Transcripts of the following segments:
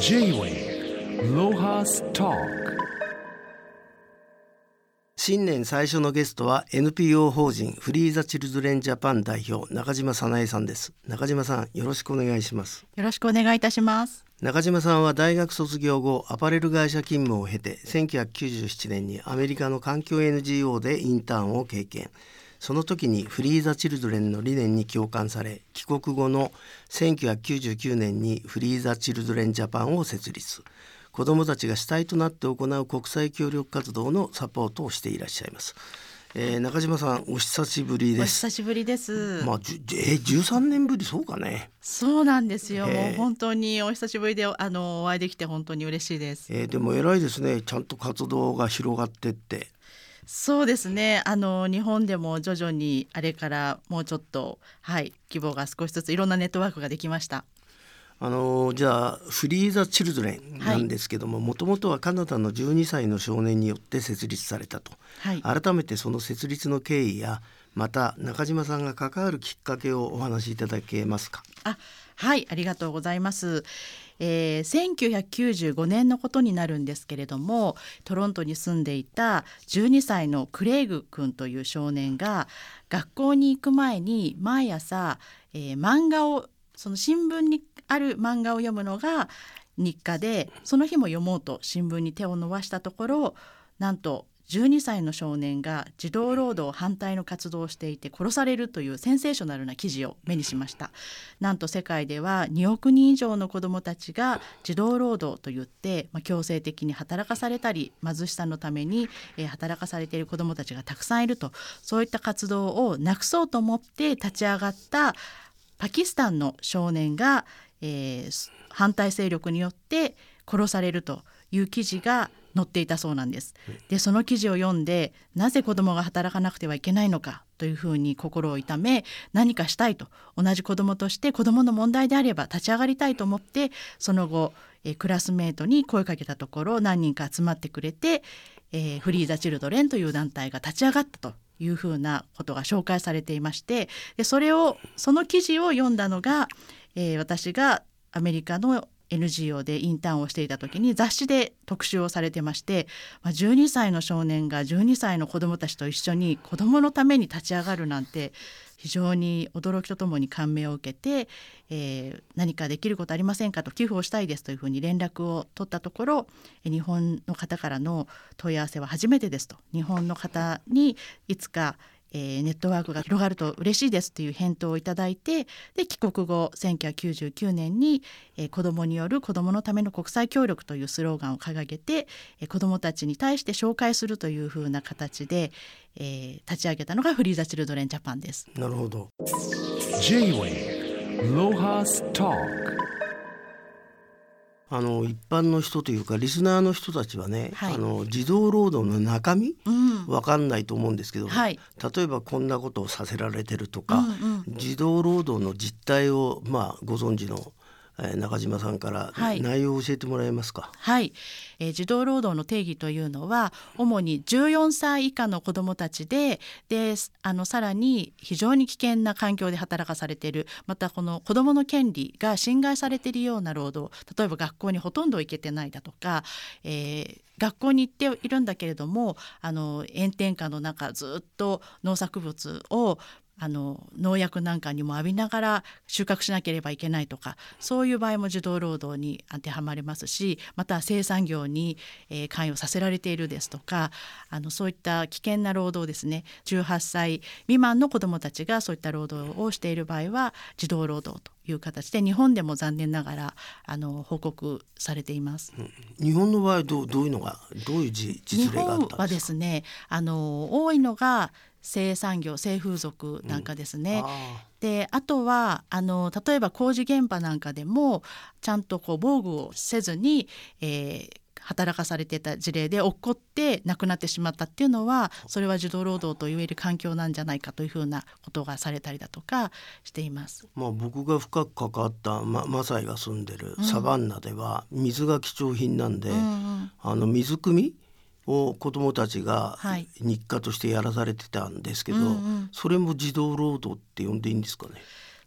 J-Way ロハスタ新年最初のゲストは NPO 法人フリーザチルドレンジャパン代表中島早苗さんです。中島さんよろしくお願いします。よろしくお願いいたします。中島さんは大学卒業後アパレル会社勤務を経て1997年にアメリカの環境 NGO でインターンを経験その時にフリーザ・チルドレンの理念に共感され帰国後の1999年にフリーザ・チルドレン・ジャパンを設立子どもたちが主体となって行う国際協力活動のサポートをしていらっしゃいます。えー、中島さんお久しぶりです。お久しぶりです。まあじえ十、三年ぶりそうかね。そうなんですよ。もう本当にお久しぶりであのお会いできて本当に嬉しいです。えー、でも偉いですね。ちゃんと活動が広がってって。そうですねあの日本でも徐々にあれからもうちょっとはい規模が少しずついろんなネットワークができました。あのじゃあフリーザ・チルドレンなんですけどももともとはカナダの12歳の少年によって設立されたと、はい、改めてその設立の経緯やまた中島さんが関わるきっかけをお話しいただけますか？あはいありがとうございます。えー、1995年のことになるんですけれどもトロントに住んでいた12歳のクレイグ君という少年が学校に行く前に毎朝、えー、漫画をその新聞にある漫画を読むのが日課でその日も読もうと新聞に手を伸ばしたところなんと12歳の少年が児童労働反対の活動をしていて殺されるというセンセーショナルな記事を目にしました。なんと世界では2億人以上の子どもたちが児童労働といって、まあ、強制的に働かされたり貧しさのために、えー、働かされている子どもたちがたくさんいるとそういった活動をなくそうと思って立ち上がったパキスタンの少年が、えー、反対勢力によって殺されるという記事が載っていたそうなんです。でその記事を読んでなぜ子どもが働かなくてはいけないのかというふうに心を痛め何かしたいと同じ子どもとして子どもの問題であれば立ち上がりたいと思ってその後、えクラスメートに声かけたところ何人か集まってくれて、えー、フリーザ・チルドレンという団体が立ち上がったというふうなことが紹介されていましてでそれをその記事を読んだのが、えー、私がアメリカの NGO でインターンをしていた時に雑誌で特集をされてまして、まあ、12歳の少年が12歳の子どもたちと一緒に子どものために立ち上がるなんて非常に驚きとともに感銘を受けて、えー、何かできることありませんかと寄付をしたいですというふうに連絡を取ったところ日本の方からの問い合わせは初めてですと。日本の方にいつかえー、ネットワークが広がると嬉しいですという返答をいただいてで帰国後1999年に、えー、子どもによる子どものための国際協力というスローガンを掲げて、えー、子どもたちに対して紹介するというふうな形で、えー、立ち上げたのがフリーザ・チルドレン・ジャパンです。なるほど。J-Way ロハスターあの一般の人というかリスナーの人たちはね、はい、あの児童労働の中身、うん、分かんないと思うんですけど、はい、例えばこんなことをさせられてるとか、うんうん、児童労働の実態を、まあ、ご存知の中島さんから内容を教えてもらえますか？はい、えー、児童労働の定義というのは主に14歳以下の子どもたちでであのさらに非常に危険な環境で働かされているまたこの子どもの権利が侵害されているような労働例えば学校にほとんど行けてないだとか、えー、学校に行っているんだけれどもあの炎天下の中ずっと農作物をあの農薬なんかにも浴びながら収穫しなければいけないとかそういう場合も児童労働に当てはまりますしまた生産業に、えー、関与させられているですとかあのそういった危険な労働ですね。18歳未満の子どもたちがそういった労働をしている場合は児童労働という形で日本でも残念ながらあの報告されています。日本の場合どうどういうのがどういう実例があったんですか？はですねあの多いのが生産業性風俗なんかですね。うん、あであとはあの例えば工事現場なんかでもちゃんとこう防具をせずに、えー、働かされてた事例で落っこって亡くなってしまったっていうのはそれは児童労働と言える環境なんじゃないかというふうなことがされたりだとかしています。まあ、僕が深く関わったママサイが住んでるサバンナでは水が貴重品なんで、うんうん、あの水汲みを子どもたちが日課としてやらされてたんですけど、はいうんうん、それも児童労働って呼んでいいんですかね？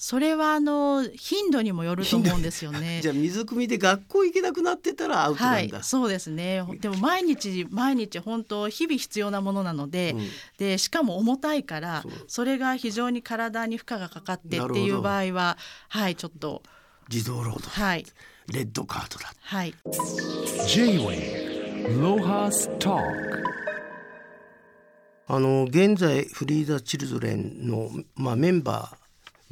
それはあの頻度にもよると思うんですよね。じゃあ水汲みで学校行けなくなってたらアウトなんだ。はい、そうですね。でも毎日毎日本当日々必要なものなので、うん、でしかも重たいからそれが非常に体に負荷がかかってっていう場合ははいちょっと自動労働はいレッドカードだ。はい。J-Way ロハスターあの現在フリーザ・チルドレンの、まあ、メンバー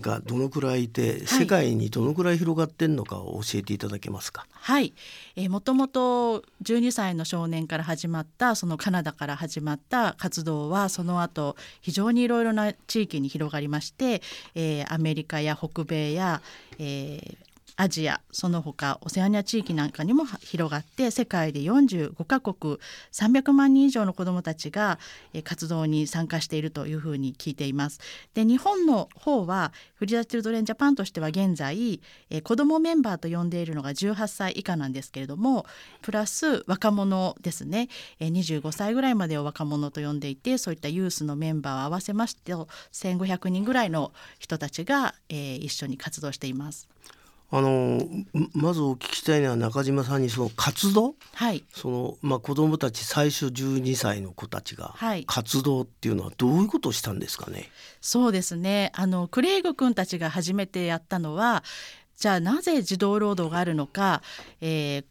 がどのくらいいて、はい、世界にどのくらい広がってんのかを教えていただけますか？はい、えー、もともと12歳の少年から始まったそのカナダから始まった活動はその後非常にいろいろな地域に広がりまして、えー、アメリカや北米や、えー、アジアその他オセアニア地域なんかにも広がって世界で45カ国300万人以上の子どもたちが活動に参加しているというふうに聞いています。で日本の方はフリーダ・チルドレン・ジャパンとしては現在子どもメンバーと呼んでいるのが18歳以下なんですけれどもプラス若者ですね25歳ぐらいまでを若者と呼んでいてそういったユースのメンバーを合わせまして1500人ぐらいの人たちが一緒に活動しています。あのまずお聞きしたいのは中島さんにその活動、はい、そのまあ子どもたち最初12歳の子たちが活動っていうのはどういうことをしたんですかね、そうですね。あのクレイグ君たちが初めてやったのはじゃあなぜ児童労働があるのか、えー、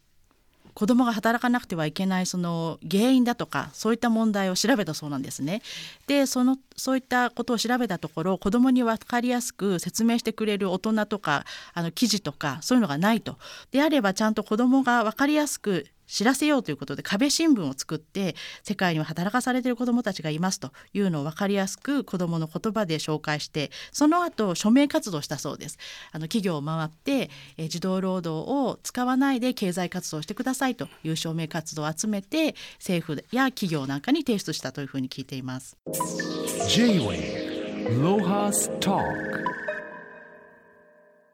子どもが働かなくてはいけないその原因だとかそういった問題を調べたそうなんですね。でそのそういったことを調べたところ子どもに分かりやすく説明してくれる大人とかあの記事とかそういうのがないと。であればちゃんと子どもが分かりやすく知らせようということで壁新聞を作って世界には働かされている子どもたちがいますというのを分かりやすく子どもの言葉で紹介してその後署名活動したそうです。あの企業を回って、え児童労働を使わないで経済活動をしてくださいという署名活動を集めて政府や企業なんかに提出したというふうに聞いています。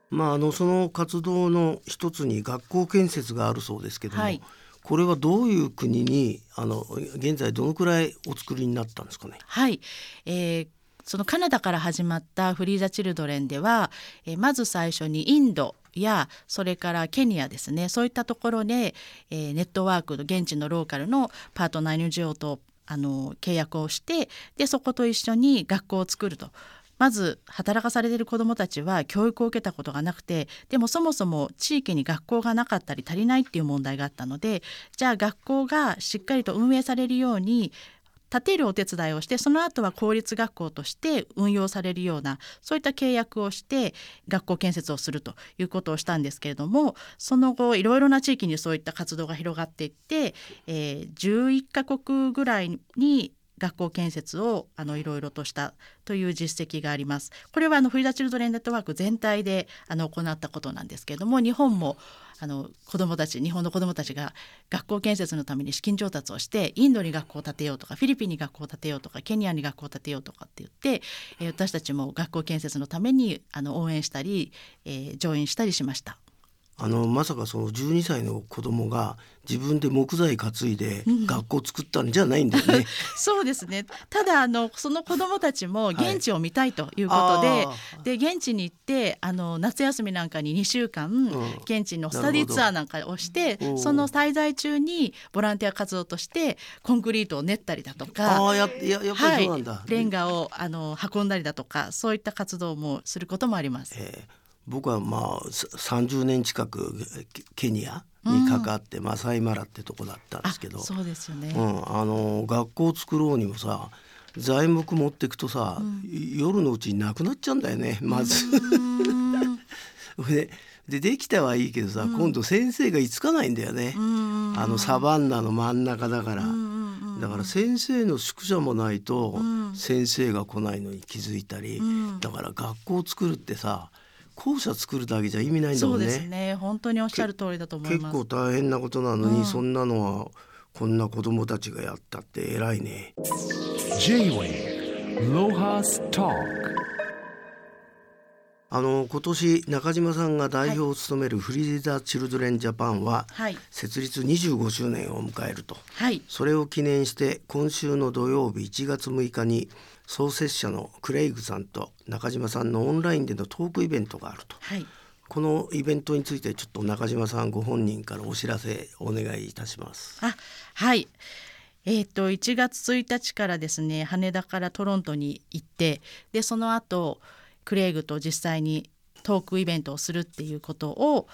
まあ、あのその活動の一つに学校建設があるそうですけども、はい、これはどういう国にあの現在どのくらいお作りになったんですかね？はい、えーそのカナダから始まったフリーザ・チルドレンでは、え、まず最初にインドやそれからケニアですね。そういったところで、えー、ネットワークの現地のローカルのパートナー NGO とあの契約をしてでそこと一緒に学校を作ると。まず働かされている子どもたちは教育を受けたことがなくてでもそもそも地域に学校がなかったり足りないっていう問題があったのでじゃあ学校がしっかりと運営されるように建てるお手伝いをしてその後は公立学校として運用されるようなそういった契約をして学校建設をするということをしたんですけれどもその後いろいろな地域にそういった活動が広がっていって、えー、11カ国ぐらいに学校建設をあのいろいろとしたという実績があります。これはあのフリーダチルドレンネットワーク全体であの行ったことなんですけれども日本もあの子どもたち日本の子どもたちが学校建設のために資金調達をしてインドに学校を建てようとかフィリピンに学校を建てようとかケニアに学校を建てようとかって言って、えー、私たちも学校建設のためにあの応援したり、えー、上演したりしました。あのまさかその12歳の子供が自分で木材担いで学校作ったんじゃないんだよね。うん、そうですね。ただあのその子供たちも現地を見たいということで、はい、で現地に行ってあの夏休みなんかに2週間、うん、現地のスタディツアーなんかをしてその滞在中にボランティア活動としてコンクリートを練ったりだとか、あやややっぱりそうなんだ、はい、レンガをあの運んだりだとかそういった活動もすることもあります。えー僕はまあ30年近くケニアにかかって、うん、マサイマラってとこだったんですけどそうですよね、うん、あの学校作ろうにもさ材木持ってくとさ、うん、夜のうちになくなっちゃうんだよねまず。ででできたはいいけどさ、うん、今度先生が居つかないんだよね、あのサバンナの真ん中だから、だから先生の宿舎もないと先生が来ないのに気づいたり、だから学校を作るってさ校舎作るだけじゃ意味ないんだもんね。そうですね。本当におっしゃる通りだと思います。結構大変なことなのに、うん、そんなのはこんな子供たちがやったって偉いね。J-Way ロハスタあの今年中島さんが代表を務めるフリーザ・チルドレン・ジャパンは、設立25周年を迎えると、はい、それを記念して今週の土曜日1月6日に創設者のクレイグさんと中島さんのオンラインでのトークイベントがあると。はいこのイベントについてちょっと中島さんご本人からお知らせお願いいたします。あはいえー、と1月1日からですね羽田からトロントに行ってでその後クレイグと実際にトークイベントをするっていうことを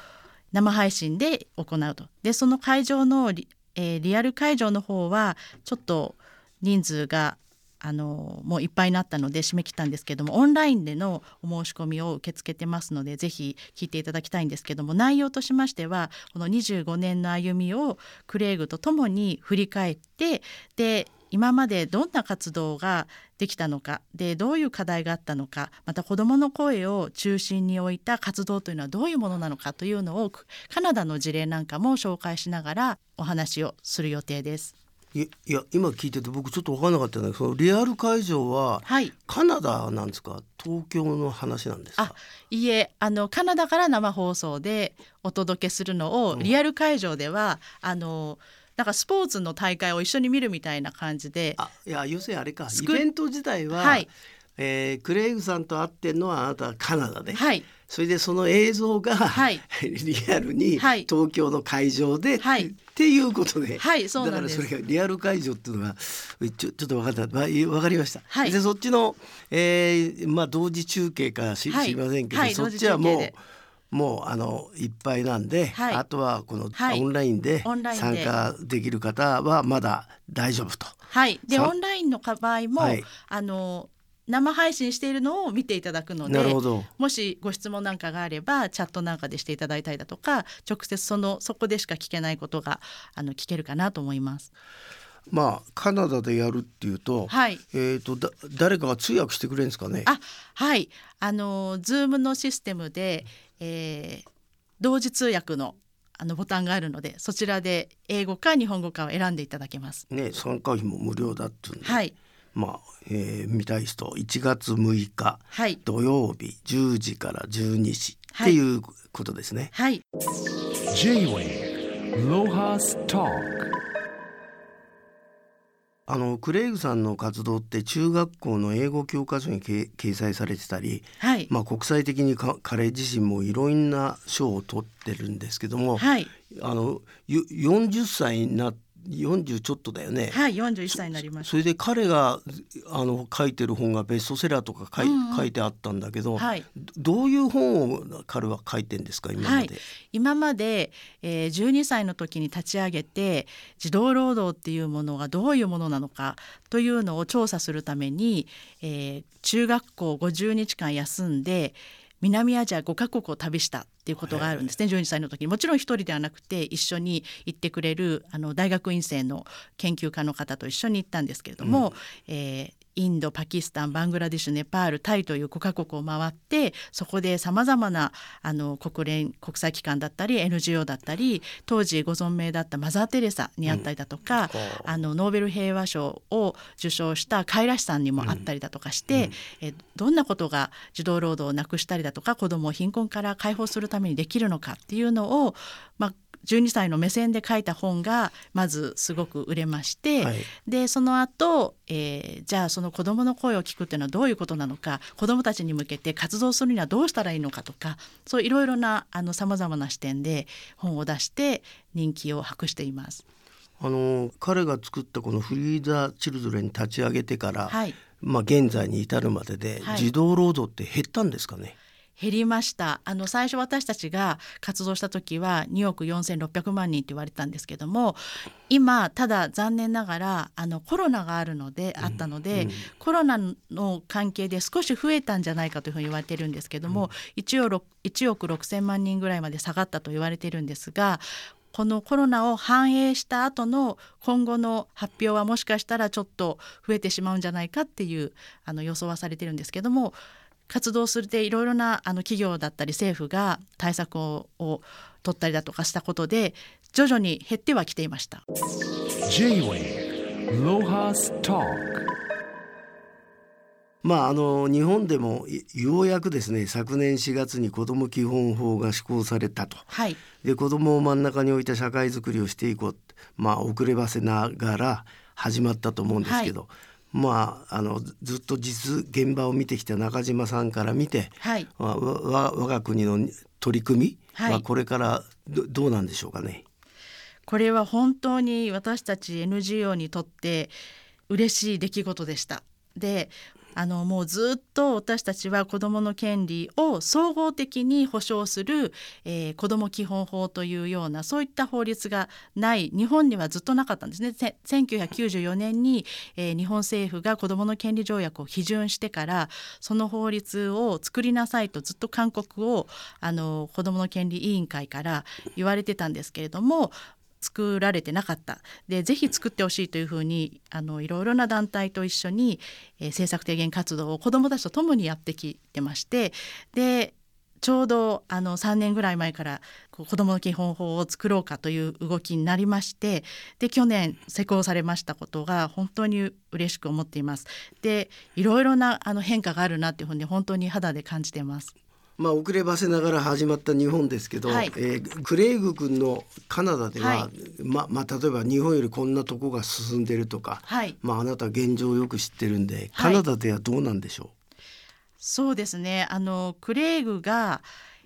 生配信で行うとでその会場のリ,、えーリアル会場の方はちょっと人数があのもういっぱいになったので締め切ったんですけどもオンラインでのお申し込みを受け付けてますのでぜひ聞いていただきたいんですけども内容としましてはこの25年の歩みをクレイグとともに振り返ってで今までどんな活動ができたのかでどういう課題があったのかまた子どもの声を中心に置いた活動というのはどういうものなのかというのをカナダの事例なんかも紹介しながらお話をする予定です。いいや今聞いてて僕ちょっと分からなかったんだけどそのリアル会場ははい。カナダなんですか？東京の話なんですか？あいいえあのカナダから生放送でお届けするのを、うん。リアル会場ではあのなんかスポーツの大会を一緒に見るみたいな感じで。あいや要するにあれか。イベント自体は、はいえークレイグさんと会ってんのはあなたはカナダで、はい。それでその映像が、はい。リアルにはい。東京の会場で、はい。っていうことで、はいそうだからそれがリアル会場っていうのがちょちょっと分かった。わ分かりました、はい。でそっちの、えーまあ、同時中継かし、はい。知りませんけど、はいそっちはもうもうあのいっぱいなんで、はい。あとはこのはい。オンラインで参加できる方はまだ大丈夫と。はい。でさオンラインの場合も、はい。あの生配信しているのを見ていただくのでなるほどもしご質問なんかがあればチャットなんかでしていただいたりだとか直接そのそこでしか聞けないことがあの聞けるかなと思います。まあカナダでやるっていうと,、はいえー、とだ誰かが通訳してくれるんですかね？あはいあの Zoom のシステムで、えー同時通訳のあのボタンがあるのでそちらで英語か日本語かを選んでいただけます。ね参加費も無料だっていうんで、はいまあ、えー見たい人1月6日はい。土曜日10時から12時っはい。ていうことですね。はい、J-Way Lohas Talk. あのクレイグさんの活動って中学校の英語教科書にけ掲載されてたり、はい、まあ、国際的にか彼自身もいろんな賞を取ってるんですけども、はい、あのゆ40歳にな40ちょっとだよね。はい、41歳になりましそれで彼があの書いてる本がベストセラーとか書い,、うんうん書いてあったんだけど、はいどどういう本を彼は書いてんですか今まで？はい今まで、えー、12歳の時に立ち上げて児童労働っていうものがどういうものなのかというのを調査するために、えー中学校50日間休んで南アジア5カ国を旅したっていうことがあるんですね、12歳の時に。もちろん一人ではなくて一緒に行ってくれるあの大学院生の研究家の方と一緒に行ったんですけれども、えーインドパキスタンバングラディッシュネパールタイという5カ国を回ってそこでさまざまなあの国連国際機関だったり NGO だったり当時ご存命だったマザー・テレサに会ったりだとか、あのノーベル平和賞を受賞したカイラシさんにも会ったりだとかして、えどんなことが児童労働をなくしたりだとか子どもを貧困から解放するためにできるのかっていうのを、まあ、12歳の目線で書いた本がまずすごく売れまして、はいでその後、えーじゃあその子どもの声を聞くっていうのはどういうことなのか子どもたちに向けて活動するにはどうしたらいいのかとかそういろいろなさまざまな視点で本を出して人気を博しています。あの彼が作ったこのフリーザ・チルドレン立ち上げてから、はいまあ、現在に至るまでで、はい児童労働って減ったんですかね？減りました。あの最初私たちが活動した時は2億4600万人って言われてたんですけども今ただ残念ながらあのコロナがあるので、あったので、コロナの関係で少し増えたんじゃないかというふうに言われてるんですけども、1億1億6,000万人ぐらいまで下がったと言われてるんですがこのコロナを反映した後の今後の発表はもしかしたらちょっと増えてしまうんじゃないかっていうあの予想はされてるんですけども活動するでいろいろなあの企業だったり政府が対策をを取ったりだとかしたことで徐々に減ってはきていました。まああの日本でもいようやくですね昨年4月に子ども基本法が施行されたと。はい、で子どもを真ん中に置いた社会づくりをしていこう。まあ遅ればせながら始まったと思うんですけど、まああのずずっと実現場を見てきた中島さんから見て、はいわわ我が国の取り組みはいはこれからどどうなんでしょうかね？これは本当に私たち NGO にとって嬉しい出来事でした。であのもうずっと私たちは子どもの権利を総合的に保障する、えー、子ども基本法というようなそういった法律がない日本にはずっとなかったんですね。1994年に、えー日本政府が子どもの権利条約を批准してからその法律を作りなさいとずっと勧告をあの子どもの権利委員会から言われてたんですけれども作られてなかったでぜひ作ってほしいというふうにあのいろいろな団体と一緒に、えー政策提言活動を子どもたちと共にやってきてましてでちょうどあの3年ぐらい前からこう子どもの基本法を作ろうかという動きになりましてで去年施行されましたことが本当に嬉しく思っています。でいろいろなあの変化があるなというふうに本当に肌で感じています。まあ遅ればせながら始まった日本ですけど、はい。えークレイグ君のカナダでは、はい。ままあ例えば日本よりこんなとこが進んでるとか、はい。まああなた現状をよく知ってるんで、はい。カナダではどうなんでしょそうですね。あのクレイグが、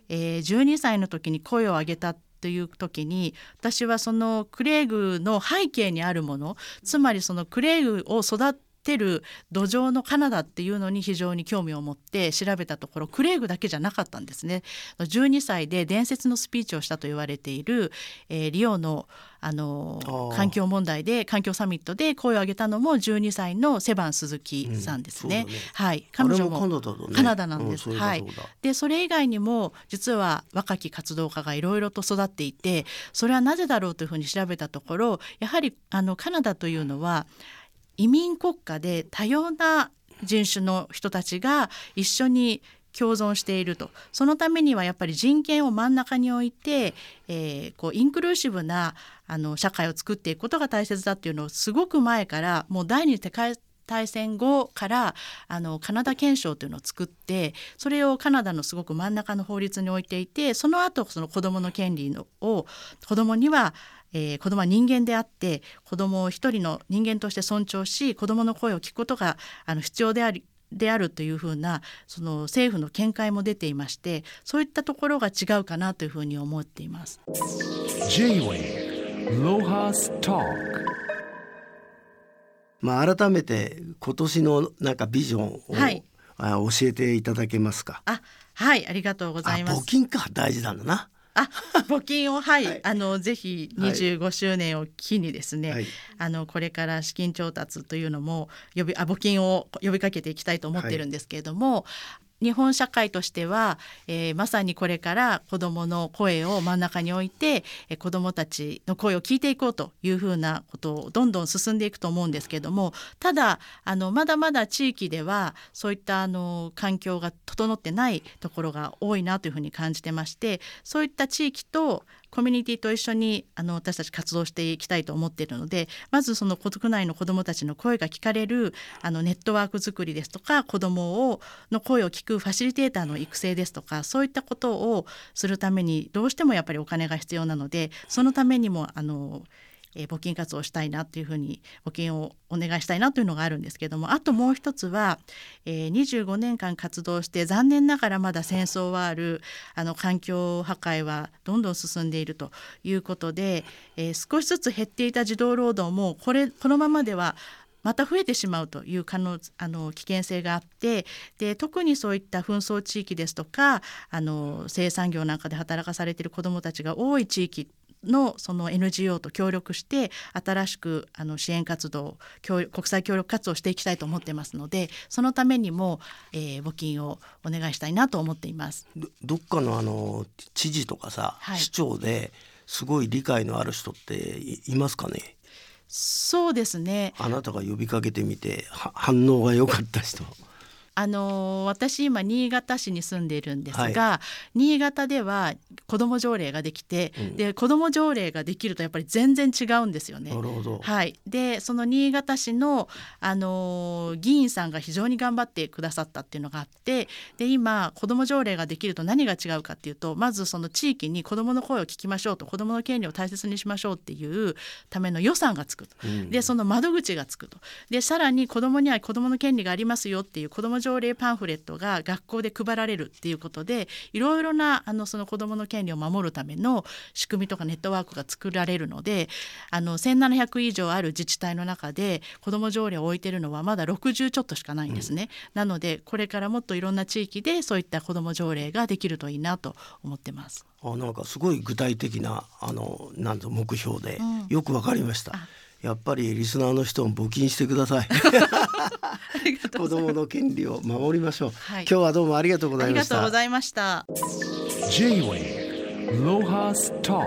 えー、12歳の時に声を上げたという時に私はそのクレイグの背景にあるものつまりそのクレイグを育てる土壌のカナダっていうのに非常に興味を持って調べたところクレイグだけじゃなかったんですね。12歳で伝説のスピーチをしたと言われている、えーリオのあの環境問題で環境サミットで声を上げたのも12歳のセバン鈴木さんですね。うんね。はい、彼女ももカナダだね。カナダなんです。うそうだはい。でそれ以外にも実は若き活動家がいろいろと育っていてそれはなぜだろうというふうに調べたところやはりあのカナダというのは移民国家で多様な人種の人たちが一緒に共存していると。そのためにはやっぱり人権を真ん中に置いて、えーこうインクルーシブなあの社会を作っていくことが大切だっていうのをすごく前からもう第二次世界大戦後からあのカナダ憲章というのを作ってそれをカナダのすごく真ん中の法律に置いていてその後その子どもの権利のを子どもにはえー子どもは人間であって子どもを一人の人間として尊重し子どもの声を聞くことがあの必要でありであるというふうなその政府の見解も出ていましてそういったところが違うかなというふうに思っています。まあ改めて今年のなんかビジョンを、はいあ教えていただけますか？あはいありがとうございますあ募。金か大事なんだな。あ募金を はい、はい。あのぜひはい。25周年を機にですね、はい。あのこれから資金調達というのも呼びあ募金を呼びかけていきたいと思ってるんですけれども、日本社会としては、えーまさにこれから子どもの声を真ん中に置いて、えー子どもたちの声を聞いていこうというふうなことをどんどん進んでいくと思うんですけどもただあのまだまだ地域ではそういったあの環境が整ってないところが多いなというふうに感じてましてそういった地域とコミュニティと一緒にあの私たち活動していきたいと思っているのでまずその国内の子どもたちの声が聞かれるあのネットワーク作りですとか子どもの声を聞くファシリテーターの育成ですとかそういったことをするためにどうしてもやっぱりお金が必要なのでそのためにもあのえー募金活動をしたいなというふうに募金をお願いしたいなというのがあるんですけどもあともう一つは、えー25年間活動して残念ながらまだ戦争はあるあの環境破壊はどんどん進んでいるということで、えー少しずつ減っていた児童労働もこれこのままではまた増えてしまうという可能あの危険性があってで特にそういった紛争地域ですとかあの生産業なんかで働かされている子どもたちが多い地域のその NGO と協力して新しくあの支援活動協国際協力活動をしていきたいと思ってますのでそのためにも、えー募金をお願いしたいなと思っています。どどっかのあの知事とかさ、はい市長ですごい理解のある人っていいますかね？そうですねあなたが呼びかけてみては反応が良かった人。あのー私今新潟市に住んでいるんですが、新潟では子ども条例ができて、うん。で子ども条例ができるとやっぱり全然違うんですよね。はい、でその新潟市の、あのー議員さんが非常に頑張ってくださったっていうのがあってで今子ども条例ができると何が違うかっていうとまずその地域に子どもの声を聞きましょうと子どもの権利を大切にしましょうっていうための予算がつくと。うん。でその窓口がつくと。でさらに子どもには子どもの権利がありますよっていう子ども条例パンフレットが学校で配られるっていうことでいろいろなあのその子どもの権利を守るための仕組みとかネットワークが作られるのであの1700以上ある自治体の中で子ども条例を置いてるのはまだ60ちょっとしかないんですね。なのでこれからもっといろんな地域でそういった子ども条例ができるといいなと思ってます。あなんかすごい具体的なあのなんと目標で、うんよくわかりましたあ。やっぱりリスナーの人も募金してください。子供の権利を守りましょう。はい今日はどうもありがとうござありがいました。とうございました。J-Way Lohas Talk